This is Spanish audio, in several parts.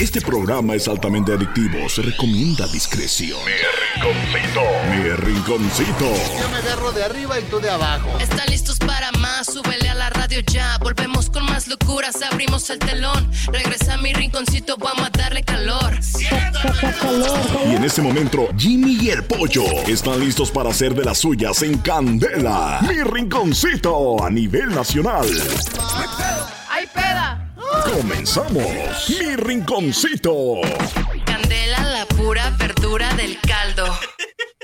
Este programa es altamente adictivo. Se recomienda discreción. Mi rinconcito. Mi rinconcito. Yo me agarro de arriba y tú de abajo. ¿Están listos para más? Súbele a la radio ya. Volvemos con más locuras. Abrimos el telón. Regresa a mi rinconcito. Vamos a darle calor. Y en este momento, Jimmy y el pollo están listos para hacer de las suyas en Candela. Mi rinconcito a nivel nacional. ¡Ay, peda! Comenzamos. Mi rinconcito. Candela, la pura verdura del caldo.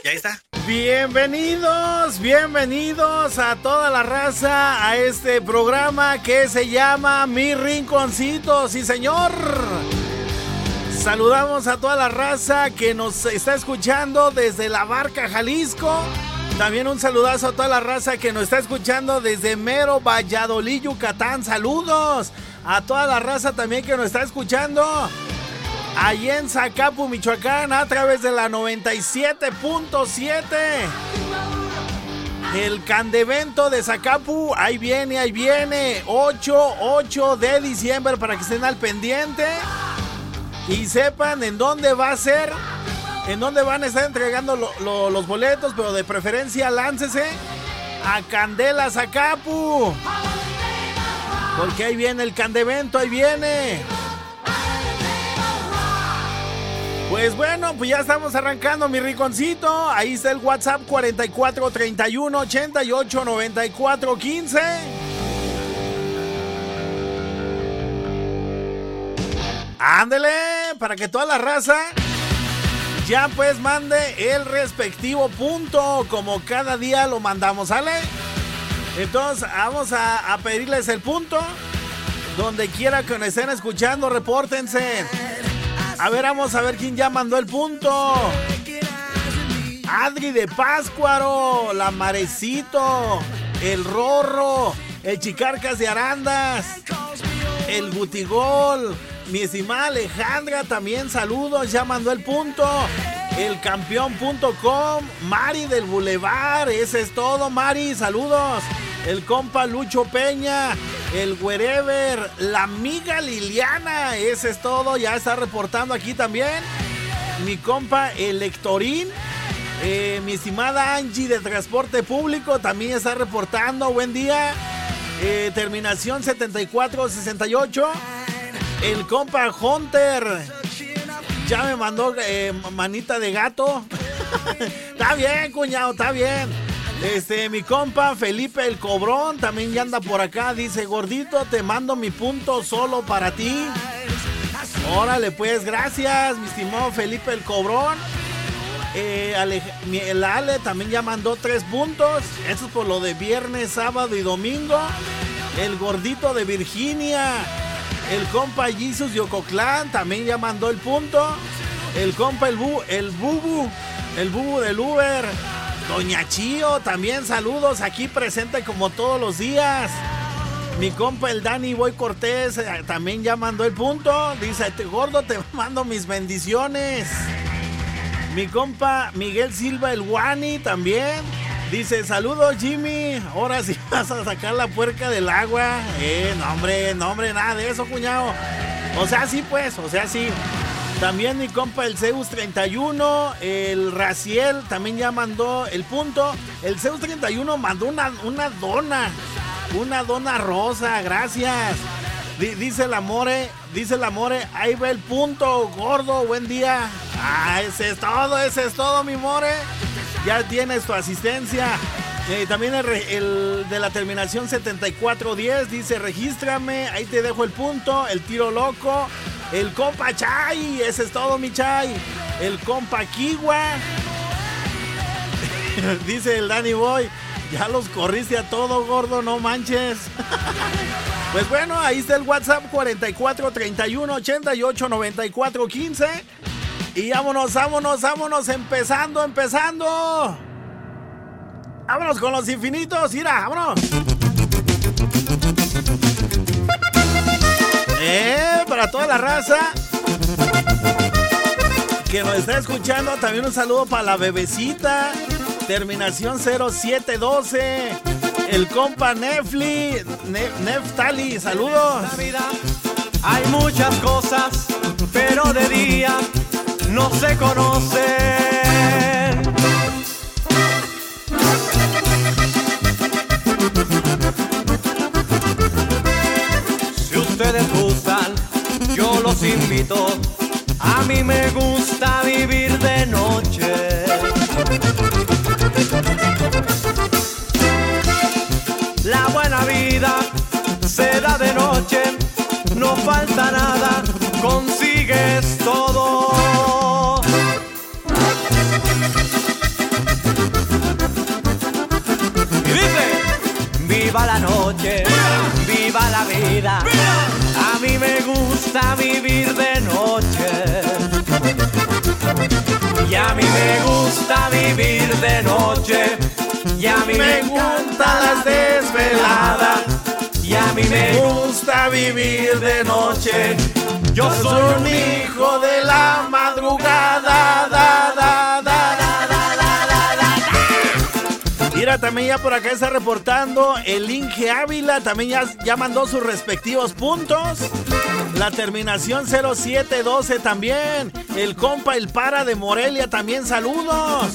¿Y ahí está? Bienvenidos, bienvenidos a toda la raza a este programa que se llama Mi Rinconcito, sí señor. Saludamos a toda la raza que nos está escuchando desde la barca Jalisco. También un saludazo a toda la raza que nos está escuchando desde Mero, Valladolid, Yucatán. Saludos a toda la raza también que nos está escuchando. Allí en Zacapu, Michoacán, a través de la 97.7. El Candevento de Zacapu, ahí viene, ahí viene. 8, 8 de diciembre para que estén al pendiente. Y sepan en dónde va a ser. En dónde van a estar entregando lo- lo- los boletos. Pero de preferencia láncese a Candela Zacapu. Porque ahí viene el Candevento, ahí viene. Pues bueno, pues ya estamos arrancando mi rinconcito. Ahí está el WhatsApp 44 31 88 94 15. Ándele, para que toda la raza ya pues mande el respectivo punto, como cada día lo mandamos, ¿sale? Entonces vamos a, pedirles el punto. Donde quiera que nos estén escuchando, repórtense. A ver, vamos a ver quién ya mandó el punto. Adri de Páscuaro, la Marecito, el Rorro, el Chicarcas de Arandas, el Butigol, mi estimada Alejandra, también saludos, ya mandó el punto. El campeón.com, Mari del Boulevard, ese es todo, Mari, saludos. El compa Lucho Peña, el Wherever, la amiga Liliana, ese es todo, ya está reportando aquí también. Mi compa el Lectorín, eh, mi estimada Angie de Transporte Público también está reportando. Buen día. Eh, terminación 7468. El compa Hunter. Ya me mandó eh, manita de gato. está bien, cuñado, está bien. Este, mi compa Felipe el Cobrón también ya anda por acá. Dice, gordito, te mando mi punto solo para ti. Órale, pues, gracias, mi estimado Felipe el Cobrón. Eh, el Ale también ya mandó tres puntos. Eso es por lo de viernes, sábado y domingo. El gordito de Virginia. El compa Jesus de Ococlán también ya mandó el punto. El compa el, bu, el bubu. El bubu del Uber. Doña Chío, también saludos aquí presente como todos los días. Mi compa el Dani Boy Cortés eh, también ya mandó el punto. Dice, "Te- gordo, te mando mis bendiciones. Mi compa Miguel Silva el Wani también. Dice, saludos Jimmy. Ahora sí vas a sacar la puerca del agua. Eh, no hombre, no hombre, nada de eso, cuñado. O sea, sí pues, o sea, sí. También mi compa el Zeus 31, el Raciel también ya mandó el punto. El Zeus 31 mandó una, una dona, una dona rosa, gracias. Di- dice el Amore, dice el Amore, ahí va el punto, gordo, buen día. Ah, ese es todo, ese es todo, mi More. Ya tienes tu asistencia. Eh, también el de la terminación 7410 dice, regístrame, ahí te dejo el punto, el tiro loco, el compa Chay, ese es todo mi Chay, el compa Kiwa, dice el Danny Boy, Ya los corriste a todo, gordo, no manches. Pues bueno, ahí está el WhatsApp 44 31 88 94 15. Y vámonos, vámonos, vámonos, empezando, empezando. Vámonos con los infinitos, mira, vámonos. Eh, para toda la raza que nos está escuchando, también un saludo para la bebecita. Terminación 0712. El compa Nefli, Neftali, saludos. hay muchas cosas, pero de día no se conocen. Si ustedes gustan, yo los invito. A mí me gusta vivir de noche. La vida se da de noche, no falta nada, consigues todo. Y dice, viva la noche, viva la vida. A mí me gusta vivir de noche. Y a mí me gusta vivir de noche y a mí me, gustan las desveladas. Y a mí me gusta vivir de noche. Yo soy un hijo de la madrugada. Mira, también ya por acá está reportando el Inge Ávila, también ya, ya mandó sus respectivos puntos. La terminación 0712 también. El compa El Para de Morelia también saludos.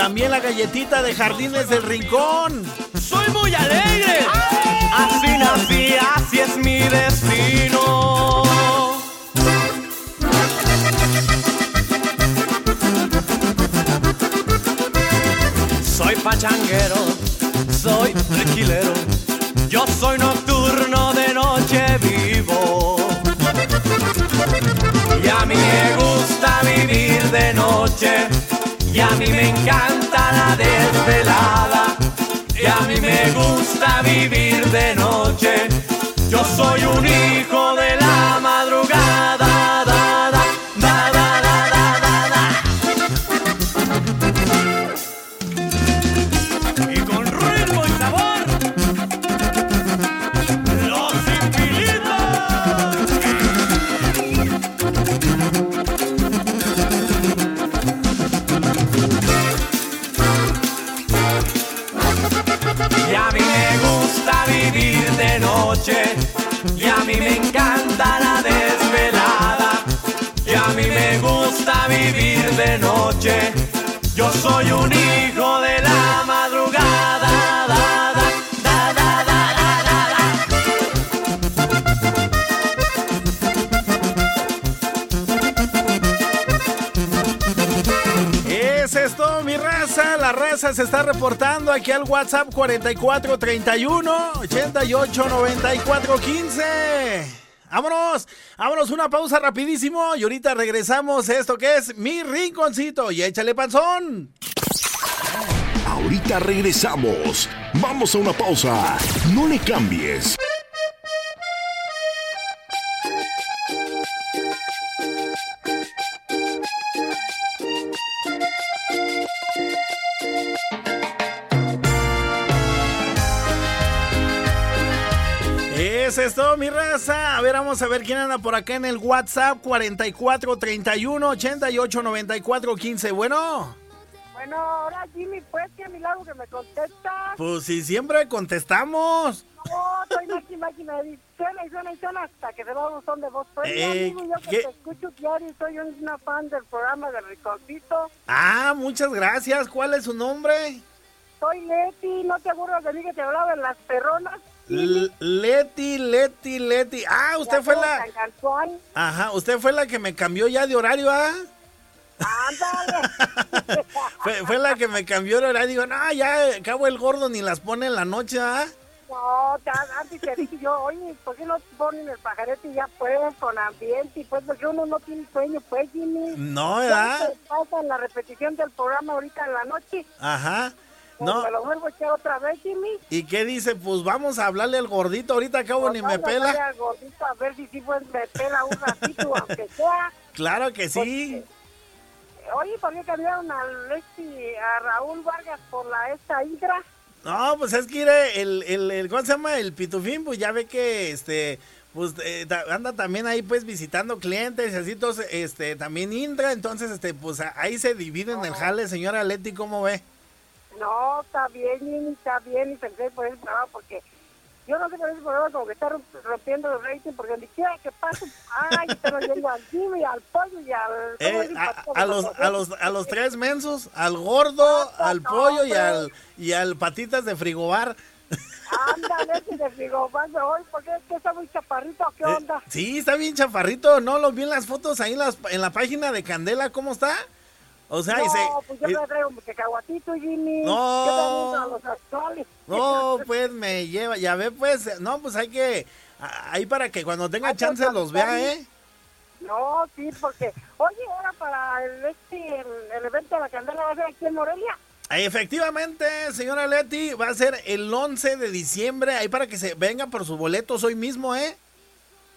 También la galletita de Jardines del Rincón. Soy muy alegre. Así nací, así es mi destino. Soy pachanguero, soy tequilero. Yo soy nocturno, de noche vivo. Y a mí me gusta vivir de noche y a mí me encanta la desvelada. Y a mí me gusta vivir de noche. Yo soy un hijo de la Yo soy un hijo de la madrugada. Es esto, mi raza. La raza se está reportando aquí al WhatsApp 4431 88 94 15. Vámonos, vámonos, una pausa rapidísimo y ahorita regresamos a esto que es mi rinconcito y échale panzón. Ahorita regresamos. Vamos a una pausa. No le cambies. Es esto, mi raza? A ver, vamos a ver quién anda por acá en el WhatsApp 44 31 88 94 15. Bueno. Bueno, ahora Jimmy, pues que a mi lado que me contesta. Pues si siempre contestamos. No, soy máquina, máquina. Suena y suena y suena hasta que se va un son de voz. Pues, eh, amigo, yo que te escucho diario soy una fan del programa de Riconcito. Ah, muchas gracias. ¿Cuál es su nombre? Soy Leti, ¿no te acuerdas de mí que te hablaba en las perronas? Leti, Leti, Leti. Ah, usted fue la. Ajá, usted fue la que me cambió ya de horario, ¿ah? fue, fue, la que me cambió de horario. Digo, no, ya acabo el gordo ni las pone en la noche, ¿ah? No, antes te dije yo, oye, ¿por qué no ponen el pajarete y ya pueden con ambiente? Y pues porque uno no tiene sueño, pues, Jimmy. No, ¿verdad? pasa en la repetición del programa ahorita en la noche. Ajá. Pues no. me lo vuelvo a echar otra vez, Jimmy. ¿Y qué dice? Pues vamos a hablarle al gordito, ahorita acabo pues ni me pela. Al gordito a ver si sí pues me pela un ratito, aunque sea. Claro que sí. oye, ¿por qué cambiaron al este, a Raúl Vargas por la esta Indra? No, pues es que el, el, el, ¿cómo se llama? El pitufín, pues ya ve que este pues eh, anda también ahí pues visitando clientes y así entonces este también Indra entonces este pues ahí se divide en el jale señora Leti cómo ve no está bien está bien y pensé por ese programa porque yo no sé por ese programa como que está rompiendo el rating porque donde quiera que pase ay está yendo al Jimmy al pollo y al eh, a, los a los a los tres mensos al gordo al pollo y al y al patitas de frigobar Ándale, si de frigobar hoy, porque es que está muy chaparrito, ¿qué eh, onda? sí, está bien chaparrito, ¿no? Lo vi en las fotos ahí en, las, en la página de Candela, ¿cómo está? O sea, no, pues yo me traigo un cacahuatito, Jimmy. No. a los actuales. No, pues me lleva, ya ve, pues, no, pues hay que, ahí para que cuando tenga chance los vea, ¿eh? No, sí, porque, oye, ahora para el, este, el evento de la Candela va a ser aquí en Morelia. Efectivamente, señora Leti, va a ser el 11 de diciembre, ahí para que se venga por sus boletos hoy mismo, ¿eh?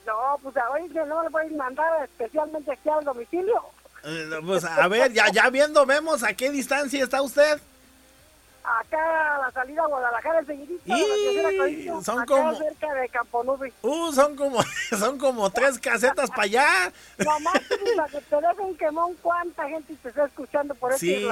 No, pues hoy no le pueden mandar especialmente aquí al domicilio. Eh, pues a ver, ya, ya viendo, vemos a qué distancia está usted acá a la salida a Guadalajara enseguidita y son acá como cerca de Camponubi. Uh, son como son como tres casetas para allá. Mamá, para que te dejen quemón cuánta gente te está escuchando por este sí,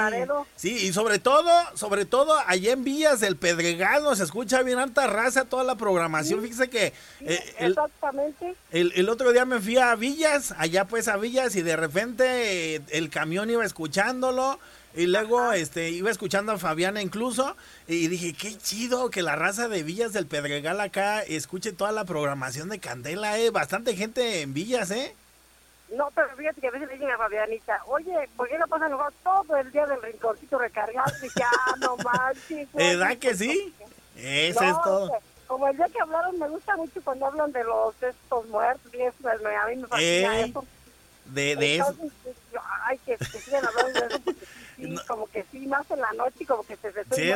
Sí, y sobre todo, sobre todo allá en Villas del Pedregal nos escucha bien alta raza toda la programación. Fíjese que eh, exactamente. El, el, otro día me fui a Villas, allá pues a Villas y de repente eh, el camión iba escuchándolo y luego este iba escuchando a Fabiana incluso y dije, qué chido que la raza de Villas del Pedregal acá escuche toda la programación de Candela, eh. Bastante gente en Villas, ¿eh? No, pero fíjate que a veces le dicen a Fabianita, oye, ¿por qué no pasan todo el día del rinconcito recargado? Y ya, no manches. ¿Verdad que sí? Eso es todo. Como el día que hablaron, me gusta mucho cuando hablan de los estos muertos y eso, a mí me fascina eh, eso. De, de eso. Ay, que, que sigan hablando de eso como que sí, más en la noche, como que se se sí,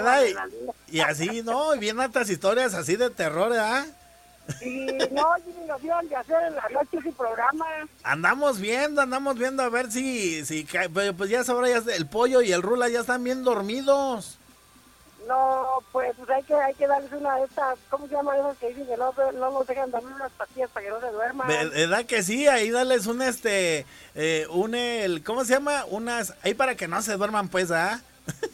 y, y, así, ¿no? Y bien altas historias así de terror, ¿ah? Sí, no, Jimmy, nos iban de hacer en la noche ese programa. Andamos viendo, andamos viendo a ver si, si pues ya sabrá, ya el pollo y el rula ya están bien dormidos. No, pues, pues, hay que hay que darles una de estas, ¿cómo se llama esas que dicen que no, no nos dejan dormir unas pastillas para que no se duerman? ¿Verdad que sí? Ahí darles un este, eh, un el, ¿cómo se llama? Unas, ahí para que no se duerman pues, ¿ah?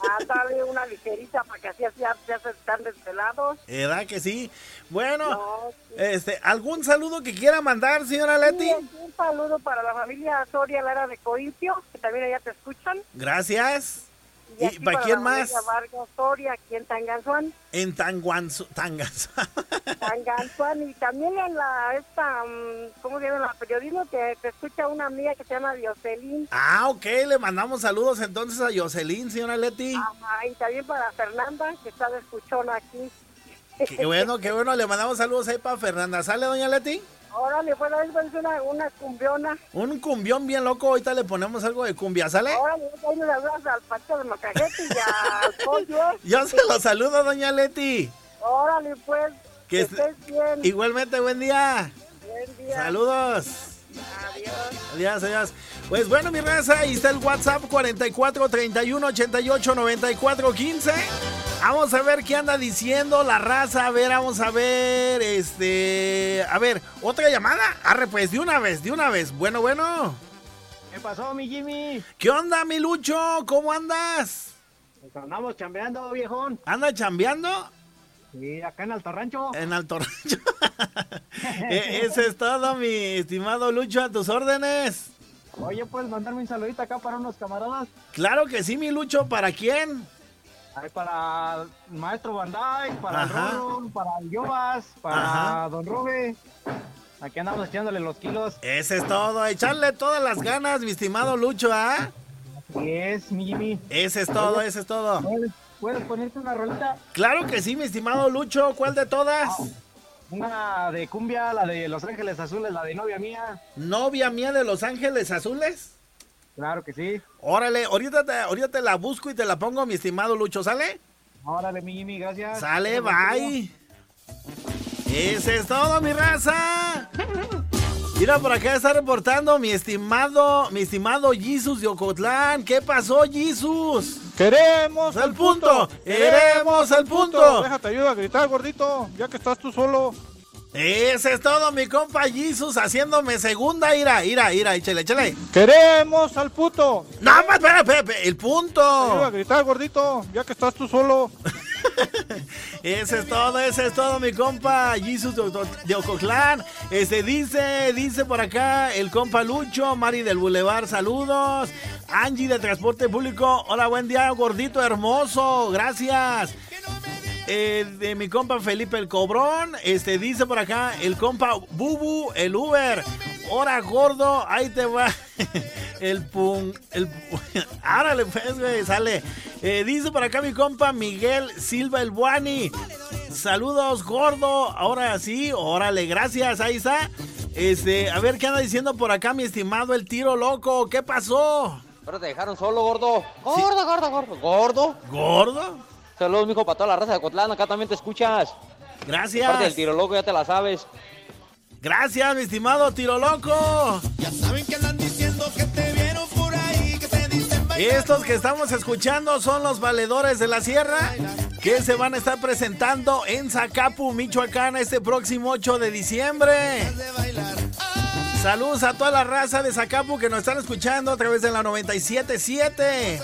Ah, dale una ligerita para que así, así ya se están desvelados. ¿Verdad que sí? Bueno, este, ¿algún saludo que quiera mandar, señora Leti? un saludo para la familia Soria Lara de Coimpio, que también allá te escuchan. Gracias. ¿Y, para quién más? Vargas Soria, aquí en Tanganzuan. En Tanguanzu, Tanganzuan. Tanganzuan. Y también en la, esta, mm, ¿cómo se llama? La periodismo que te escucha una amiga que se llama Dioselín. Ah, ok, le mandamos saludos entonces a Dioselín, señora Leti. Ajá, y también para Fernanda, que está de escuchona aquí. Qué bueno, qué bueno, le mandamos saludos ahí para Fernanda. ¿Sale, doña Leti? Órale, pues ahí una, una cumbiona. Un cumbión bien loco, ahorita le ponemos algo de cumbia, ¿sale? Órale, ahí le hablas al pato de Macajete y al pollo. Yo se lo saludo, doña Leti. Órale, pues, que, estés bien. Igualmente, buen día. Buen día. Saludos. Adiós. Adiós, adiós. Pues bueno, mi raza, ahí está el WhatsApp 44 31 88 94 15. Vamos a ver qué anda diciendo la raza. A ver, vamos a ver. Este. A ver, otra llamada. Arre, pues, de una vez, de una vez. Bueno, bueno. ¿Qué pasó, mi Jimmy? ¿Qué onda, mi Lucho? ¿Cómo andas? Pues andamos chambeando, viejón. ¿Anda chambeando? Sí, acá en Alto Rancho. En Alto Rancho. E, ese es todo, mi estimado Lucho, a tus órdenes. Oye, ¿puedes mandarme un saludito acá para unos camaradas? Claro que sí, mi Lucho. ¿Para quién? Para el maestro Bandai, para el Rolo, para el Yobas, para Don Rube. Aquí andamos echándole los kilos. Ese es todo, echarle todas las ganas, mi estimado Lucho, ¿ah? Así es, mi Jimmy. Ese es todo, ese es todo. ¿Puedes, ponerte una rolita? Claro que sí, mi estimado Lucho. ¿Cuál de todas? Ah, una de cumbia, la de Los Ángeles Azules, la de novia mía. ¿Novia mía de Los Ángeles Azules? Claro que sí. Órale, ahorita te, ahorita te la busco y te la pongo, mi estimado Lucho, ¿sale? Órale, mi Jimmy, gracias. Sale, bye. Ese es todo, mi raza. Mira, por acá está reportando mi estimado, mi estimado Jesus de Ocotlán. ¿Qué pasó, Jesus? Queremos el punto. Queremos el punto. Déjate ayuda a gritar, gordito, ya que estás tú solo. Ese es todo, mi compa Jesus, haciéndome segunda ira, ira, ira, échale, échale. Queremos al puto. No, más, espera, espera, el punto. Ayuda a gritar, gordito, ya que estás tú solo. Ese es todo, ese es todo, mi compa Jesus de Ococlán. Este dice, dice por acá el compa Lucho, Mari del Boulevard, saludos. Angie de Transporte Público, hola, buen día, gordito hermoso, gracias. Eh, de mi compa Felipe el Cobrón, este dice por acá el compa Bubu, el Uber. Hora gordo, ahí te va. el pum, el árale pues, güey, sale. Eh, dice por acá mi compa Miguel Silva el Buani. Saludos, gordo. Ahora sí, órale, gracias, ahí está. Este, a ver qué anda diciendo por acá, mi estimado el tiro loco. ¿Qué pasó? Ahora te dejaron solo, gordo. Gordo, gordo, gordo. Gordo. ¿Gordo? Saludos, mijo, para toda la raza de Cotlán. Acá también te escuchas. Gracias. Aparte del tiro loco, ya te la sabes. Gracias, mi estimado tiro loco. Ya saben que andan diciendo que te vieron por ahí, que te dicen Estos que estamos escuchando son los valedores de la sierra que se van a estar presentando en Zacapu, Michoacán, este próximo 8 de diciembre. Saludos a toda la raza de Zacapu que nos están escuchando a través de la 977.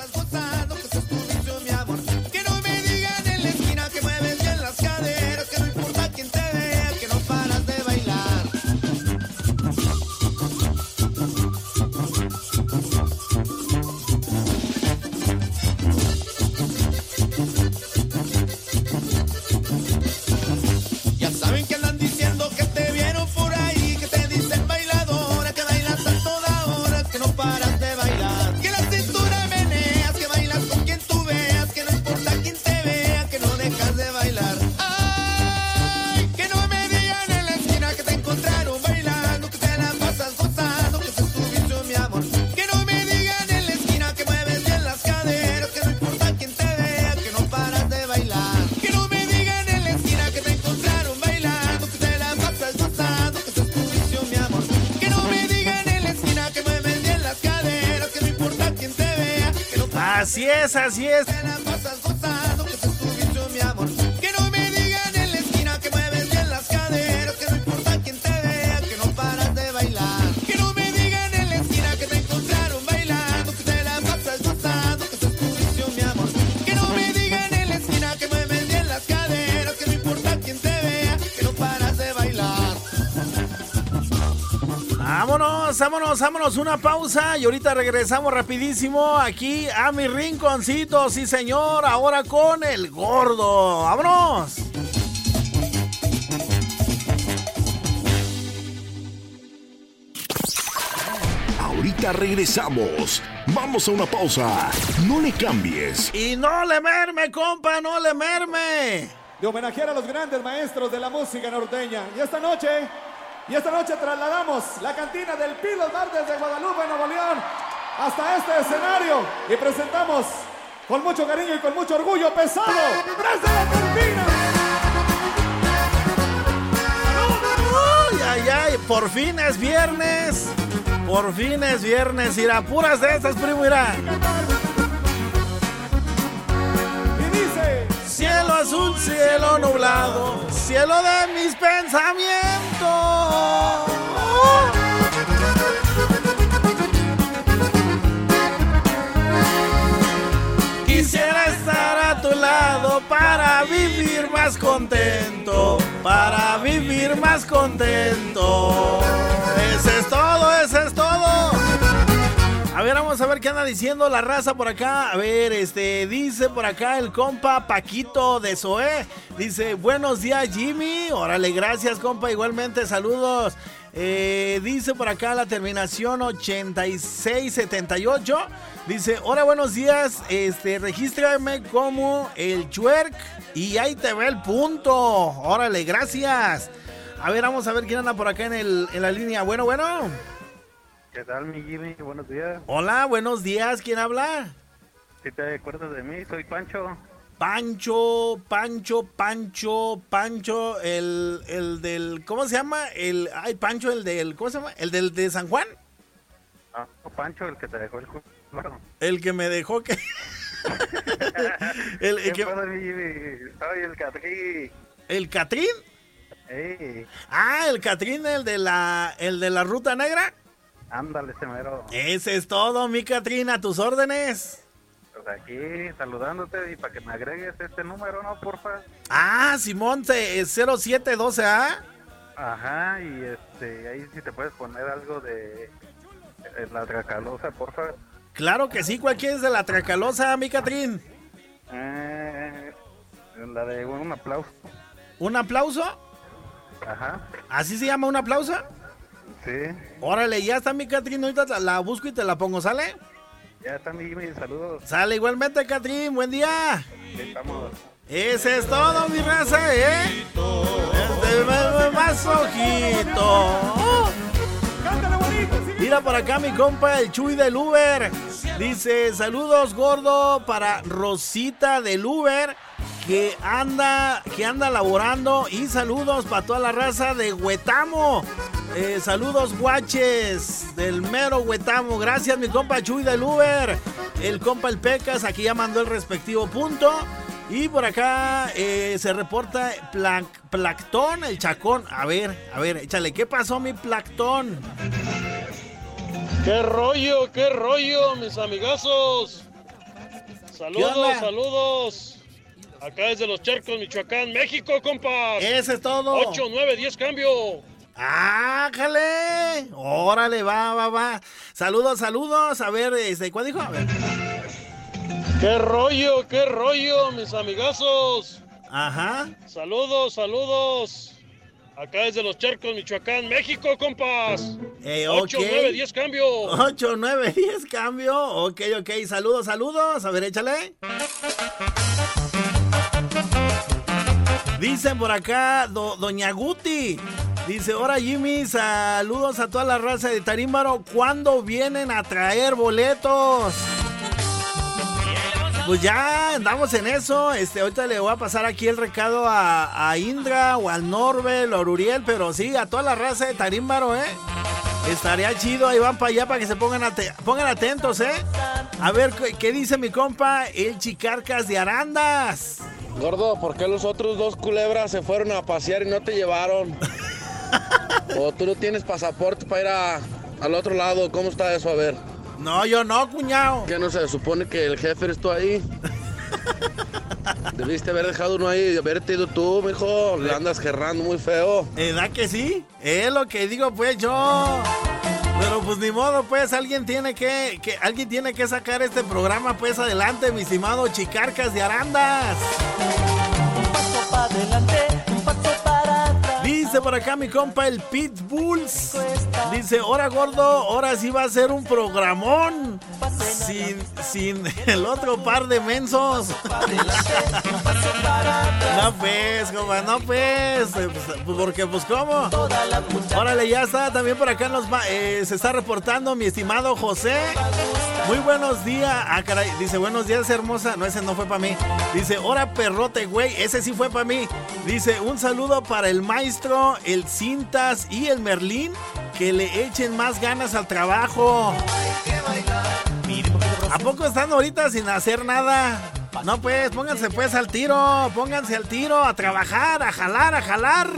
Es, así es. Vámonos, vámonos, vámonos, una pausa y ahorita regresamos rapidísimo aquí a mi rinconcito, sí señor, ahora con el gordo. Vámonos. Ahorita regresamos. Vamos a una pausa. No le cambies. Y no le merme, compa, no le merme. De homenajear a los grandes maestros de la música norteña. Y esta noche, y esta noche trasladamos la cantina del Pilos Bar desde Guadalupe, Nuevo León, hasta este escenario. Y presentamos con mucho cariño y con mucho orgullo pesado. ¡Desde la cantina! Ay, ay, ay, por fin es viernes. Por fin es viernes. Irá, puras de estas, primo, irá. Azul, cielo nublado, cielo de mis pensamientos. Quisiera estar a tu lado para vivir más contento, para vivir más contento. A ver, vamos a ver qué anda diciendo la raza por acá. A ver, este, dice por acá el compa Paquito de Zoé. Dice, buenos días Jimmy. Órale, gracias compa. Igualmente, saludos. Eh, dice por acá la terminación 8678. Dice, hola, buenos días. Este, regístrame como el chuerk y ahí te ve el punto. Órale, gracias. A ver, vamos a ver quién anda por acá en, el, en la línea. Bueno, bueno. ¿Qué tal, mi Jimmy? Buenos días. Hola, buenos días. ¿Quién habla? Si te acuerdas de mí, soy Pancho. Pancho, Pancho, Pancho, Pancho, el, el del, ¿cómo se llama? El, ay, Pancho, el del, ¿cómo se llama? El del de San Juan. Ah, Pancho, el que te dejó el culo. El que me dejó que... el, el que... Soy el Catrín. ¿El Catrín? Ah, el Catrín, el de la, el de la Ruta Negra. Ándale, ese mero. Ese es todo, mi Catrín, a tus órdenes. Pues aquí saludándote y para que me agregues este número, ¿no? Porfa. Ah, Simón, es 0712A. Ajá, y este, ahí si te puedes poner algo de, de la Tracalosa, porfa. Claro que sí, ¿cuál quieres de la Tracalosa, mi Catrín? Eh, la de un aplauso. ¿Un aplauso? Ajá. ¿Así se llama un aplauso? Sí. Órale, ya está mi Catrín, ahorita la busco y te la pongo, ¿sale? Ya está mi Jimmy, saludos. Sale igualmente, Catrín, buen día. Estamos. Ese es todo, mi raza, ¿eh? Este más ojito. Mira por acá mi compa, el Chuy del Uber. Dice, saludos gordo para Rosita del Uber que anda, que anda laborando y saludos para toda la raza de Huetamo. Eh, saludos guaches del mero Huetamo. Gracias mi compa Chuy del Uber. El compa El Pecas aquí ya mandó el respectivo punto. Y por acá eh, se reporta Plactón, el chacón. A ver, a ver, échale, ¿qué pasó mi Plactón? ¿Qué rollo, qué rollo, mis amigazos? Saludos, saludos. Acá desde Los Charcos, Michoacán, México, compas. Ese es todo. 8, 9, 10 cambio. ¡Ájale! Órale, va, va, va. Saludos, saludos. A ver, este, ¿cuál dijo? A ver. ¡Qué rollo, qué rollo, mis amigazos! Ajá. Saludos, saludos. Acá desde Los Charcos, Michoacán, México, compas. Eh, 8, 9, 10 cambio. 8, 9, 10 cambio. Ok, ok. Saludos, saludos. A ver, échale. Dicen por acá, Doña Guti. Dice, hola Jimmy, saludos a toda la raza de Tarímbaro. ¿Cuándo vienen a traer boletos? Pues ya andamos en eso. Este, ahorita le voy a pasar aquí el recado a, a Indra o al Norbel o Uriel, pero sí, a toda la raza de Tarímbaro, ¿eh? Estaría chido, ahí van para allá para que se pongan, pongan atentos, ¿eh? A ver, ¿qué dice mi compa? El Chicarcas de Arandas. Gordo, ¿por qué los otros dos culebras se fueron a pasear y no te llevaron? ¿O tú no tienes pasaporte para ir a, al otro lado? ¿Cómo está eso? A ver. No, yo no, cuñado. ¿Qué no se supone que el jefe eres tú ahí? Debiste haber dejado uno ahí y haberte ido tú, mijo. Le andas gerrando muy feo. ¿Verdad que sí? Es lo que digo, pues yo. Pero pues ni modo, pues alguien tiene que, que, alguien tiene que sacar este programa pues adelante, mi estimado Chicarcas de Arandas. Paso adelante, Dice por acá mi compa el Pitbulls. Dice, ahora gordo, ahora sí va a ser un programón. Sin, sin el otro par de mensos. no pues, compa, no pues. Porque pues cómo. Órale, ya está. También por acá eh, se está reportando mi estimado José. Muy buenos días. Ah, caray. Dice, buenos días, hermosa. No, ese no fue para mí. Dice, hora perrote, güey. Ese sí fue para mí. Dice, un saludo para el maestro, el Cintas y el Merlín. Que le echen más ganas al trabajo. ¿A poco están ahorita sin hacer nada? No, pues, pónganse pues al tiro, pónganse al tiro, a trabajar, a jalar, a jalar.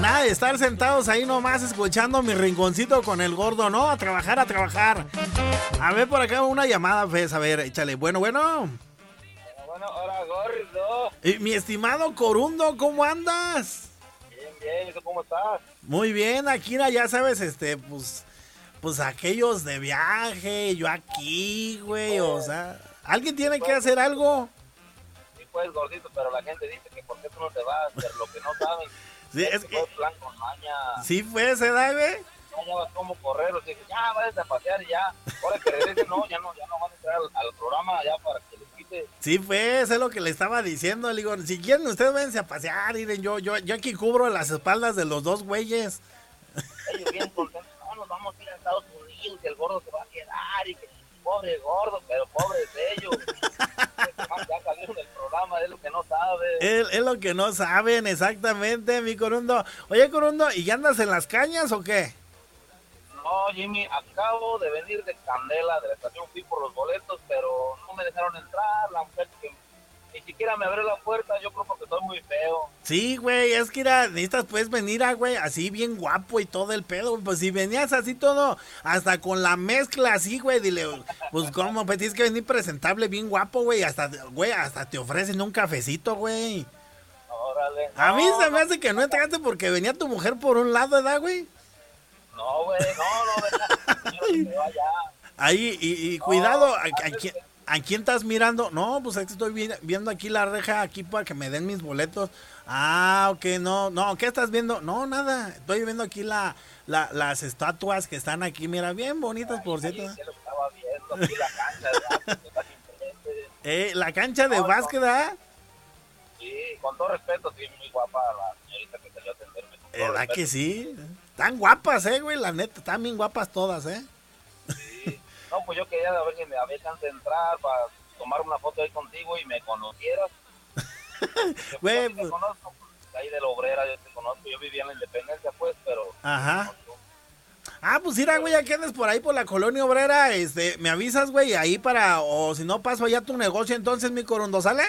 Nada de estar sentados ahí nomás escuchando mi rinconcito con el gordo, no, a trabajar, a trabajar. A ver por acá una llamada, pues, a ver, échale. Bueno, bueno. Bueno, ahora gordo. Mi estimado Corundo, ¿cómo andas? Bien, bien, ¿y tú cómo estás? Muy bien, aquí ya sabes, este, pues, pues aquellos de viaje, yo aquí, güey, o sea, alguien tiene que hacer algo. Sí, pues, gordito, pero la gente dice que por qué tú no te vas, pero lo que no saben. sí, es que. Plan con maña. Sí, pues, se da, güey. Vas como correr, o sea, ya vas a pasear y ya. Ahora que regresen, no, ya no, ya no van a entrar al, al programa ya para que Sí, pues, es lo que le estaba diciendo. Le digo, si quieren, ustedes váyanse a pasear. Miren, yo, yo, yo aquí cubro las espaldas de los dos güeyes. Ellos bien contentos, no, nos vamos a ir a Estados Unidos y el gordo se va a quedar y que pobre gordo, pero pobre de ellos. ya salieron del programa Es, es lo que no saben exactamente, mi Corundo. Oye, Corundo, ¿y ya andas en las cañas o qué? No, Jimmy, acabo de venir de Candela, de la estación, fui por los boletos, pero no me dejaron entrar. La mujer que ni siquiera me abrió la puerta, yo creo porque soy muy feo. Sí, güey, es que era, necesitas pues venir a, güey, así bien guapo y todo el pedo. Pues si venías así todo, hasta con la mezcla así, güey, dile, pues cómo, pues tienes que venir presentable, bien guapo, güey, hasta, güey, hasta te ofrecen un cafecito, güey. Órale. A mí se me hace que no entraste porque venía tu mujer por un lado, ¿verdad, güey? No, güey, no, no, vaya. Ahí, y, y cuidado, ¿a, a quién, a quién estás mirando? No, pues es que estoy vi- viendo aquí la reja, aquí para que me den mis boletos. Ah, ok, no, no, ¿qué estás viendo? No, nada, estoy viendo aquí la, la- las estatuas que están aquí, mira, bien bonitas, por cierto. Estaba viendo aquí la cancha enfrente. Eh, la cancha de No, no. básquet, ¿ah? Sí, con todo respeto, sí, muy guapa la señorita que salió a atenderme. ¿Verdad que sí? Están guapas, eh, güey, la neta, están bien guapas todas, eh. No, pues yo quería ver si me había chance de entrar para tomar una foto ahí contigo y me conocieras. Güey, Yo te pues- conozco, pues, ahí de la obrera, yo te conozco, yo vivía en la Independencia, pues, pero Ajá. Ah, pues mira, güey, ya que andes por ahí por la colonia obrera, este, me avisas, güey, ahí para, o si no paso allá a tu negocio, entonces mi corundo, ¿sale?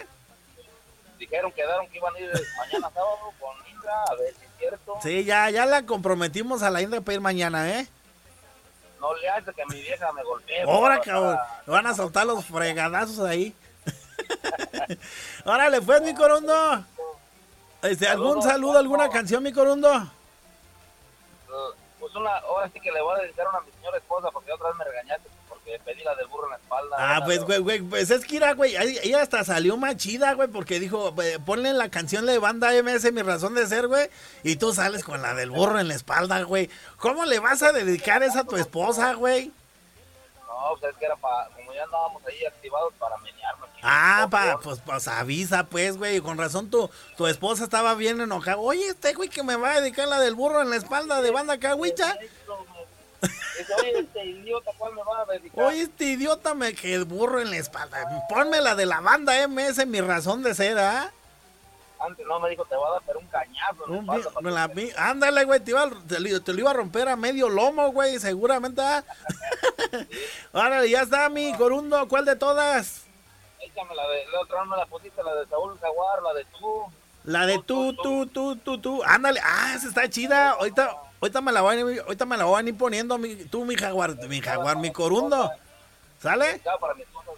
dijeron, quedaron que iban a ir mañana sábado con Indra, a ver si cierto. Sí, ya, ya la comprometimos a la Indra para ir mañana, ¿eh? No le hace que mi vieja me golpee. Ahora, cabrón, me van a soltar los fregadazos ahí. Órale, pues, mi corundo. Este, ¿Algún saludo, alguna canción, mi corundo? Pues una, ahora sí que le voy a dedicar una a mi señora esposa porque otra vez me regañaste porque pedí la del burro en la espalda. Ah, pues, güey, güey, pues es que, mira, güey, ella hasta salió más chida, güey, porque dijo, "Güey, ponle la canción de banda MS, mi razón de ser, güey, y tú sales con la del burro en la espalda, güey. ¿Cómo le vas a dedicar esa a tu esposa, güey? No, pues es que era para, como ya andábamos ahí activados para menearnos. Ah, pa, pues, pues avisa, pues, güey, con razón tu, tu esposa estaba bien enojada. Oye, este güey que me va a dedicar la del burro en la espalda de banda cahuicha. Dice, oye, este idiota, ¿cuál me va a? Oye, este idiota me que burro en la espalda. Ponme la de la banda MS, mi razón de ser, ¿ah? Antes no me dijo, te va a dar pero un cañazo. Un vi- me la Ándale, güey, te, iba te, lo- te lo iba a romper a medio lomo, güey, seguramente. ¿ah? Órale, ya está, mi corundo. ¿Cuál de todas? Échame la de, la otra no me la pusiste, la de Saúl Jaguar, la de tú. La de tú, tú, tú, tú, tú. Ándale, ah, esa está chida. Ahorita, ahorita me la voy a, ir- ahorita me la voy a ir poniendo, mi, tú, mi jaguar, mi jaguar, mi corundo. ¿Sale? Ya para mi esposa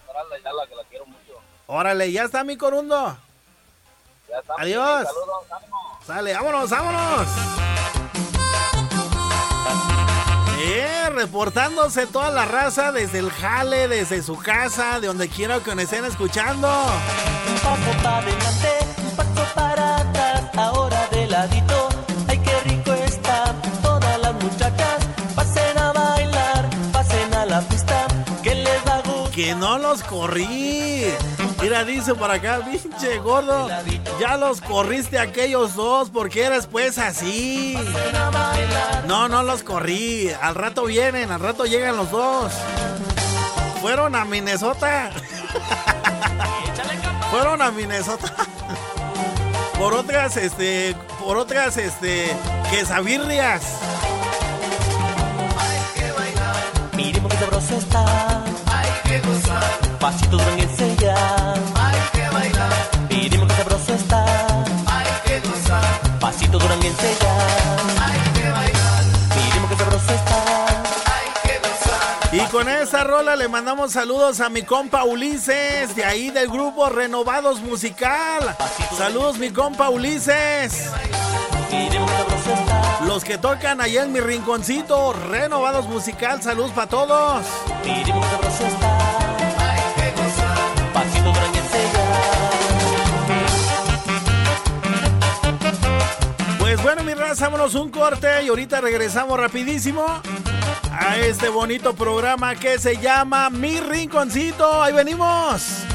ya la que la quiero mucho. Órale, ya está, mi corundo. Ya está. Adiós. Saludos, ánimo. Sale, vámonos, vámonos. Eh, reportándose toda la raza desde el jale, desde su casa, de donde quiera que nos estén escuchando. Un paso para adelante, un paso para Que no los corrí. Mira, dice por acá, pinche gordo. Ya los corriste aquellos dos porque eres pues así. No, no los corrí. Al rato vienen, al rato llegan los dos. Fueron a Minnesota. Fueron a Minnesota. Por otras, este, por otras, este, quesabirrias. Miremos qué sabroso está. Que gozar. Pasito duranguense ya. Hay que bailar. Miremos qué sabroso está. Hay que gozar. Pasito duranguense ya. Hay que bailar. Miremos qué sabroso está. Hay que gozar. Y con esa rola le mandamos saludos a mi compa Ulises, de ahí del grupo Renovados Musical. Saludos mi compa Ulises. Los que tocan allá en mi rinconcito, Renovados Musical, saludos para todos. Pues bueno, mi raza, vámonos un corte y ahorita regresamos rapidísimo a este bonito programa que se llama Mi Rinconcito. Ahí venimos.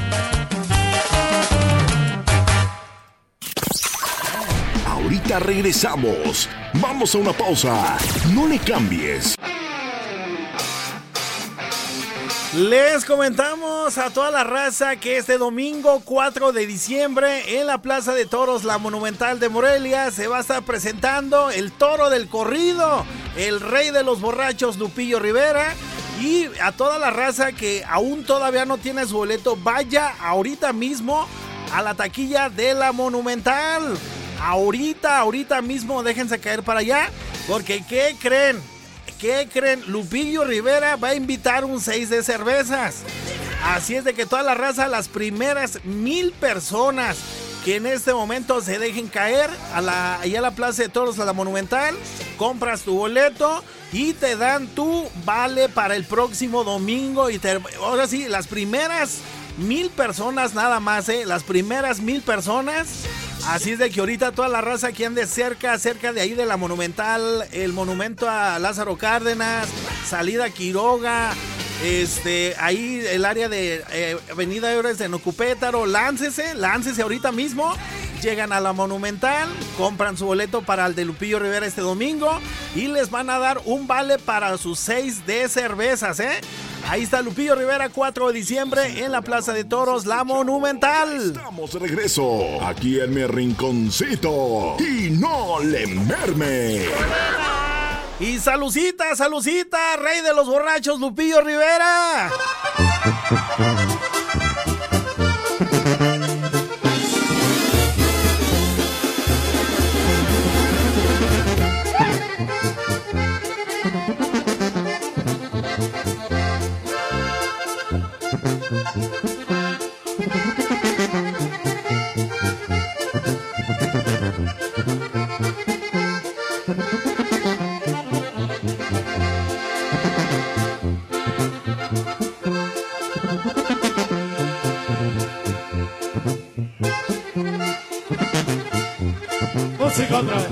Ahorita regresamos. Vamos a una pausa. No le cambies. Les comentamos a toda la raza que este domingo 4 de diciembre en la Plaza de Toros La Monumental de Morelia se va a estar presentando el toro del corrido, el rey de los borrachos Lupillo Rivera. Y a toda la raza que aún todavía no tiene su boleto, vaya ahorita mismo a la taquilla de la Monumental. Ahorita, ahorita mismo déjense caer para allá. Porque ¿qué creen? ¿Qué creen? Lupillo Rivera va a invitar un 6 de cervezas. Así es de que toda la raza, las primeras mil personas que en este momento se dejen caer a la, allá a la Plaza de Toros, a la Monumental, compras tu boleto y te dan tu vale para el próximo domingo. Y te, ahora sí, las primeras mil personas nada más, ¿eh? Las primeras mil personas. Así es de que ahorita toda la raza que ande cerca, cerca de ahí de la Monumental, el monumento a Lázaro Cárdenas, salida Quiroga, este, ahí el área de eh, Avenida Eures de Nocupétaro, láncese, láncese ahorita mismo. Llegan a la Monumental, compran su boleto para el de Lupillo Rivera este domingo y les van a dar un vale para sus seis de cervezas, ¿eh? Ahí está Lupillo Rivera, 4 de diciembre en la Plaza de Toros, la Monumental. Estamos de regreso aquí en mi rinconcito. Y no le merme. Y salucita, salucita, rey de los borrachos, Lupillo Rivera. Música otra vez.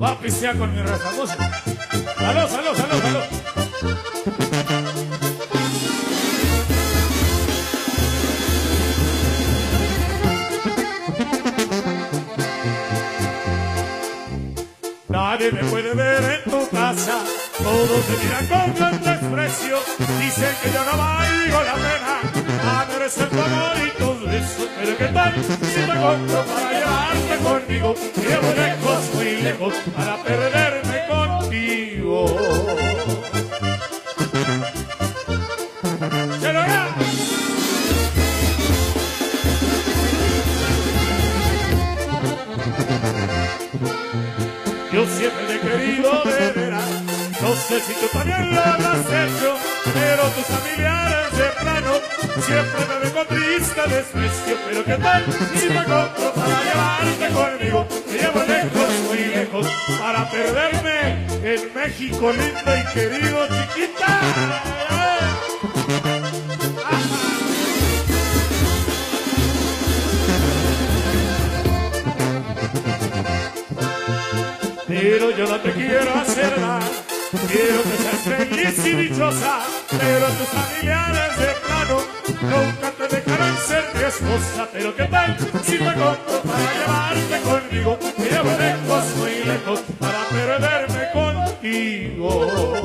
Va a pistear con mi raza. Música. Salud, salud, salud, salud. Nadie me puede ver en tu casa, todos me miran con gran desprecio, dicen que yo no valgo la pena, a merecer tu amor y tus besos, pero qué tal si te compro para llevarte conmigo, llevo lejos, muy lejos, para perderme contigo. Yo siempre he querido de veras. No sé si tú también lo habrás hecho, pero tus familiares de plano siempre me desprecio. Pero qué tal si me compro para llevarte conmigo. Me llevo lejos, muy lejos, para perderme en México lindo y querido, chiquita. Pero yo no te quiero hacer daño, quiero que seas feliz y dichosa, pero tus familiares de plano nunca esposa. Pero qué tal si te compro para llevarte conmigo, me llevo lejos, muy lejos, para perderme contigo.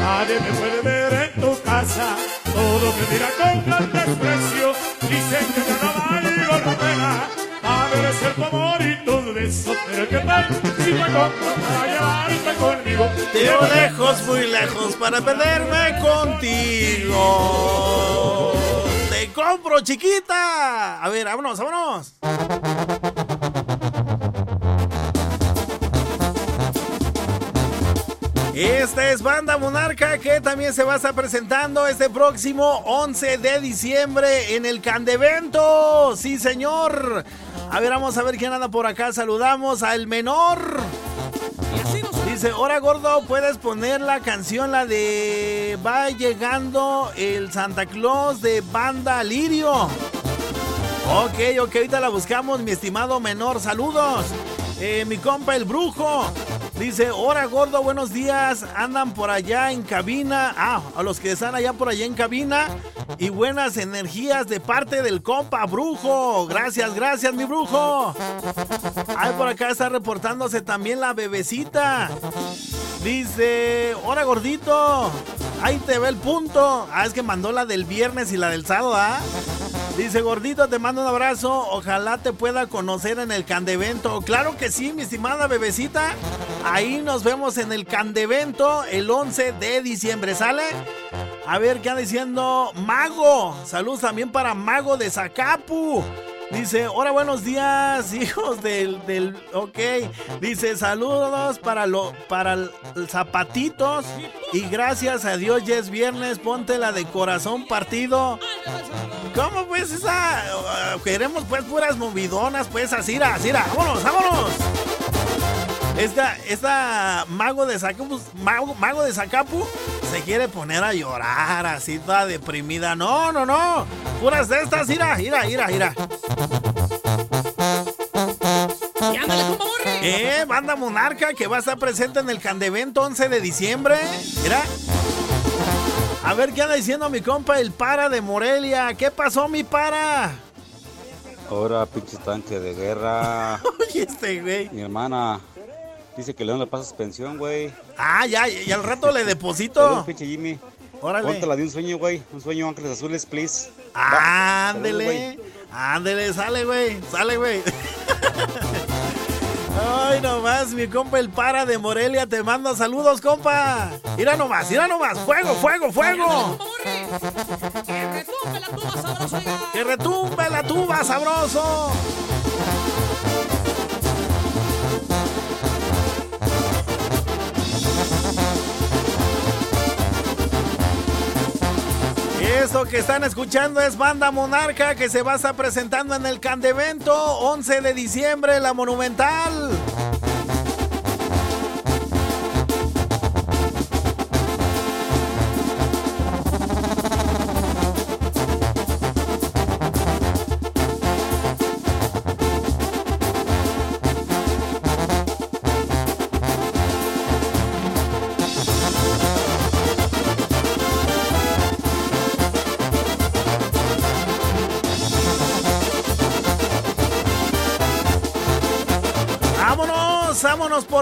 Nadie me puede ver en tu casa, todo me mira con gran desprecio, dicen que merecer tu amor y tus besos, pero qué tal si me conmigo. Te llevo lejos, muy lejos para perderme contigo. Te compro, chiquita. A ver, vámonos, vámonos. Esta es Banda Monarca que también se va a estar presentando este próximo 11 de diciembre en el Candevento. Sí, señor. A ver, vamos a ver quién anda por acá. Saludamos al menor. Dice, ahora gordo, puedes poner la canción, la de Va llegando el Santa Claus de Banda Lirio. Ok, ok, ahorita la buscamos, mi estimado menor. Saludos. Eh, mi compa el brujo. Dice, hola gordo, buenos días. Andan por allá en cabina. Ah, a los que están allá por allá en cabina. Y buenas energías de parte del compa brujo. Gracias, gracias, mi brujo. Ahí por acá está reportándose también la bebecita. Dice, hola gordito. Ahí te ve el punto. Ah, es que mandó la del viernes y la del sábado, ¿ah? Dice, gordito, te mando un abrazo. Ojalá te pueda conocer en el Candevento. Claro que sí, mi estimada bebecita. Ahí nos vemos en el Candevento el 11 de diciembre. ¿Sale? A ver, ¿qué anda diciendo? Mago. Saludos también para Mago de Zacapu. Dice, hola, buenos días, hijos del, del, ok. Dice, saludos para lo, para zapatitos y gracias a Dios ya es viernes, ponte la de corazón partido. ¿Cómo pues esa? Uh, queremos pues puras movidonas, pues así, así, vámonos, vámonos. Esta, esta mago de Zacapu, mago, mago de Zacapu se quiere poner a llorar así toda deprimida. No, no, no. Puras de estas, mira, mira, mira, mira. Eh, banda monarca que va a estar presente en el Candevento 11 de diciembre. Mira. A ver qué anda diciendo mi compa, el para de Morelia. ¿Qué pasó, mi para? Ahora, pinche tanque de guerra. Oye, este güey. Mi hermana dice que León le pasas pensión, güey. Ah, ya, y al rato le deposito. pinche Jimmy. Órale. Póntela de un sueño, güey. Un sueño ángeles azules, please. Ándele. Ándele, sale, güey. Sale, güey. Ay, nomás, mi compa el para de Morelia te manda saludos, compa. Mira nomás, mira nomás. Fuego, fuego, fuego. Que retumbe la tuba, sabroso. Eso que están escuchando es Banda Monarca que se va a estar presentando en el Candevento 11 de diciembre, la Monumental.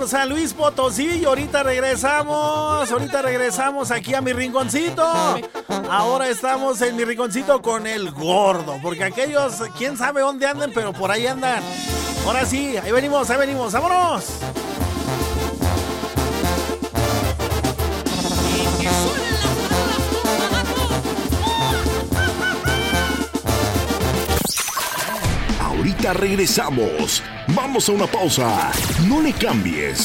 San Luis Potosí y ahorita regresamos, ahorita regresamos aquí a mi rinconcito. Ahora estamos en mi rinconcito con el gordo, porque aquellos, quién sabe dónde andan, pero por ahí andan. Ahora sí, ahí venimos, ahí venimos, vámonos. Regresamos. Vamos a una pausa. No le cambies.